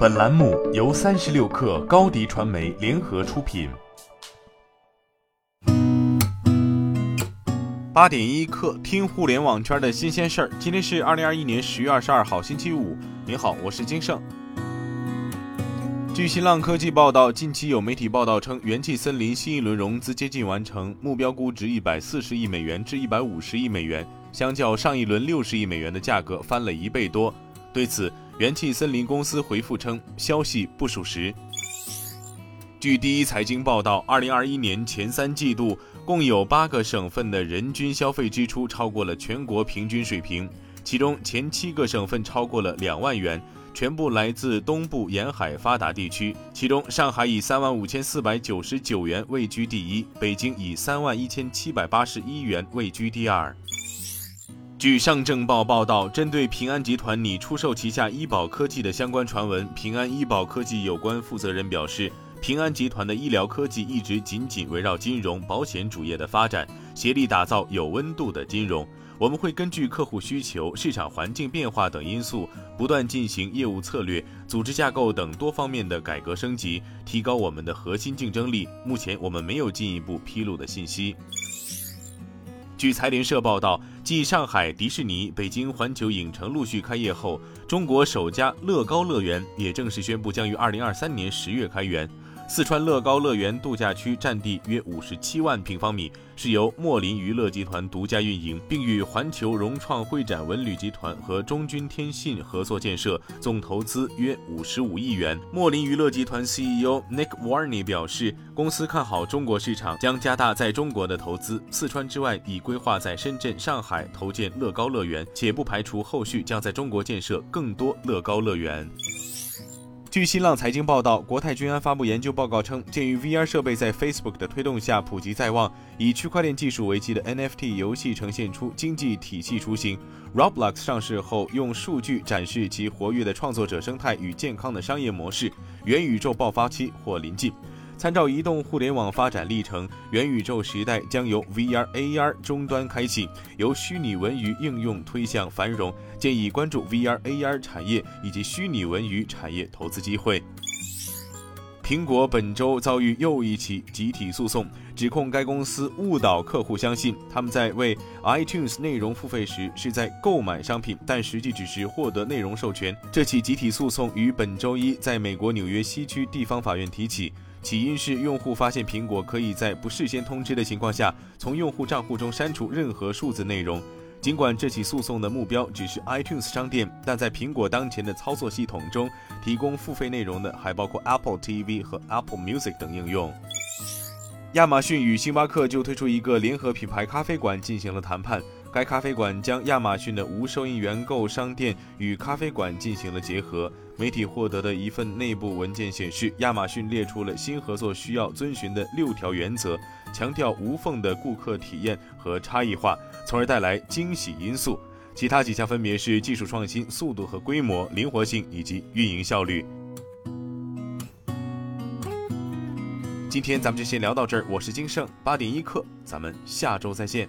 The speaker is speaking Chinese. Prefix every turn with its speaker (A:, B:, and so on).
A: 本栏目由三十六氪高低传媒联合出品。
B: 八点一刻，听互联网圈的新鲜事儿。今天是二零二一年十月二十二号，星期五。您好，我是金盛。据新浪科技报道，近期有媒体报道称，元气森林新一轮融资接近完成，目标估值一百四十亿美元至一百五十亿美元，相较上一轮六十亿美元的价格翻了一倍多。对此，元气森林公司回复称，消息不属实。据第一财经报道，二零二一年前三季度，共有八个省份的人均消费支出超过了全国平均水平，其中前七个省份超过了两万元，全部来自东部沿海发达地区。其中，上海以三万五千四百九十九元位居第一，北京以三万一千七百八十一元位居第二。据上证报报道，针对平安集团拟出售旗下医保科技的相关传闻，平安医保科技有关负责人表示，平安集团的医疗科技一直紧紧围绕金融保险主业的发展，协力打造有温度的金融。我们会根据客户需求、市场环境变化等因素，不断进行业务策略、组织架构等多方面的改革升级，提高我们的核心竞争力。目前我们没有进一步披露的信息。据财联社报道，继上海迪士尼、北京环球影城陆续开业后，中国首家乐高乐园也正式宣布将于二零二三年十月开园。四川乐高乐园度假区占地约五十七万平方米，是由莫林娱乐集团独家运营，并与环球融创会展文旅集团和中军天信合作建设，总投资约五十五亿元。莫林娱乐集团 CEO Nick Warney 表示，公司看好中国市场，将加大在中国的投资。四川之外，已规划在深圳、上海投建乐高乐园，且不排除后续将在中国建设更多乐高乐园。据新浪财经报道，国泰君安发布研究报告称，鉴于 VR 设备在 Facebook 的推动下普及在望，以区块链技术为基的 NFT 游戏呈现出经济体系雏形。Roblox 上市后，用数据展示其活跃的创作者生态与健康的商业模式，元宇宙爆发期或临近。参照移动互联网发展历程，元宇宙时代将由 VR、AR 终端开启，由虚拟文娱应用推向繁荣。建议关注 VR、AR 产业以及虚拟文娱产业投资机会。苹果本周遭遇又一起集体诉讼，指控该公司误导客户相信他们在为 iTunes 内容付费时是在购买商品，但实际只是获得内容授权。这起集体诉讼于本周一在美国纽约西区地方法院提起。起因是用户发现苹果可以在不事先通知的情况下，从用户账户中删除任何数字内容。尽管这起诉讼的目标只是 iTunes 商店，但在苹果当前的操作系统中，提供付费内容的还包括 Apple TV 和 Apple Music 等应用。亚马逊与星巴克就推出一个联合品牌咖啡馆进行了谈判。该咖啡馆将亚马逊的无收银员购商店与咖啡馆进行了结合。媒体获得的一份内部文件显示，亚马逊列出了新合作需要遵循的六条原则，强调无缝的顾客体验和差异化，从而带来惊喜因素。其他几项分别是技术创新、速度和规模、灵活性以及运营效率。今天咱们就先聊到这儿，我是金盛八点一刻，咱们下周再见。